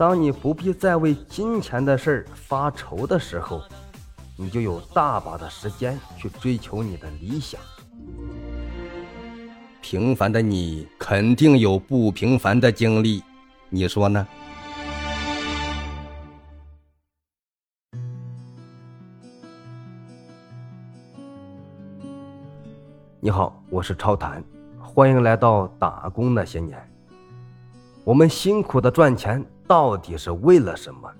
当你不必再为金钱的事儿发愁的时候，你就有大把的时间去追求你的理想。平凡的你肯定有不平凡的经历，你说呢？你好，我是超谈，欢迎来到打工那些年。我们辛苦的赚钱，到底是为了什么？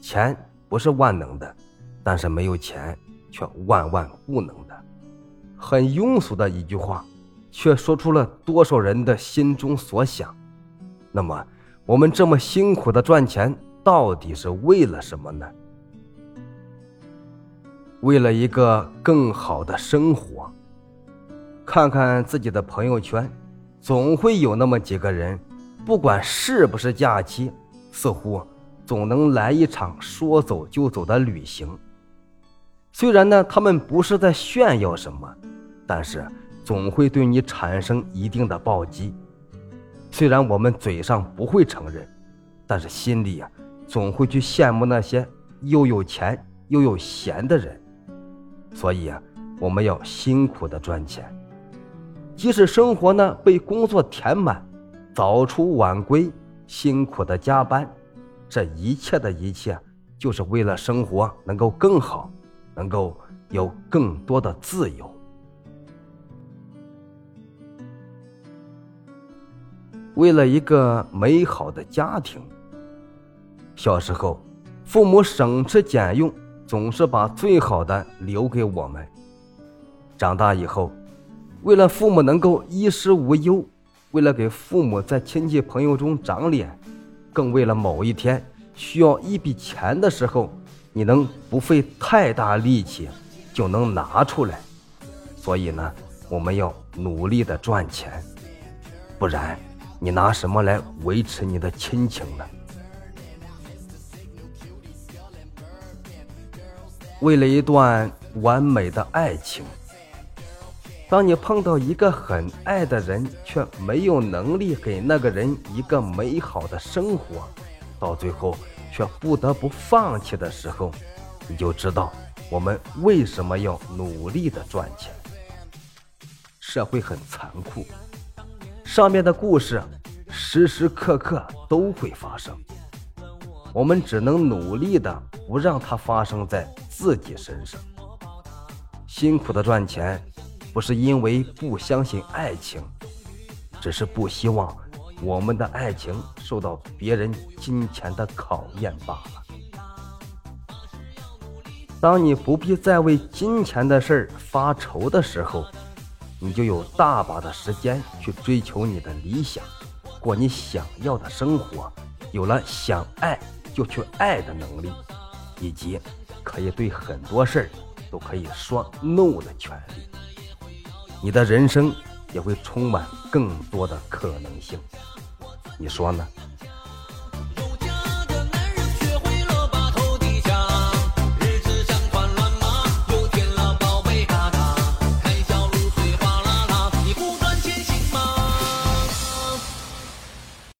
钱不是万能的，但是没有钱却万万不能的。很庸俗的一句话，却说出了多少人的心中所想。那么，我们这么辛苦的赚钱，到底是为了什么呢？为了一个更好的生活。看看自己的朋友圈，总会有那么几个人，不管是不是假期，似乎总能来一场说走就走的旅行。虽然呢，他们不是在炫耀什么，但是总会对你产生一定的暴击。虽然我们嘴上不会承认，但是心里呀，总会去羡慕那些又有钱又有闲的人。所以啊，我们要辛苦的赚钱。即使生活呢被工作填满，早出晚归，辛苦的加班，这一切的一切，就是为了生活能够更好，能够有更多的自由。为了一个美好的家庭，小时候，父母省吃俭用，总是把最好的留给我们。长大以后。为了父母能够衣食无忧，为了给父母在亲戚朋友中长脸，更为了某一天需要一笔钱的时候，你能不费太大力气就能拿出来。所以呢，我们要努力的赚钱，不然你拿什么来维持你的亲情呢？为了一段完美的爱情。当你碰到一个很爱的人，却没有能力给那个人一个美好的生活，到最后却不得不放弃的时候，你就知道我们为什么要努力的赚钱。社会很残酷，上面的故事时时刻刻都会发生，我们只能努力的不让它发生在自己身上，辛苦的赚钱。不是因为不相信爱情，只是不希望我们的爱情受到别人金钱的考验罢了。当你不必再为金钱的事儿发愁的时候，你就有大把的时间去追求你的理想，过你想要的生活，有了想爱就去爱的能力，以及可以对很多事儿都可以说 no 的权利。你的人生也会充满更多的可能性，你说呢？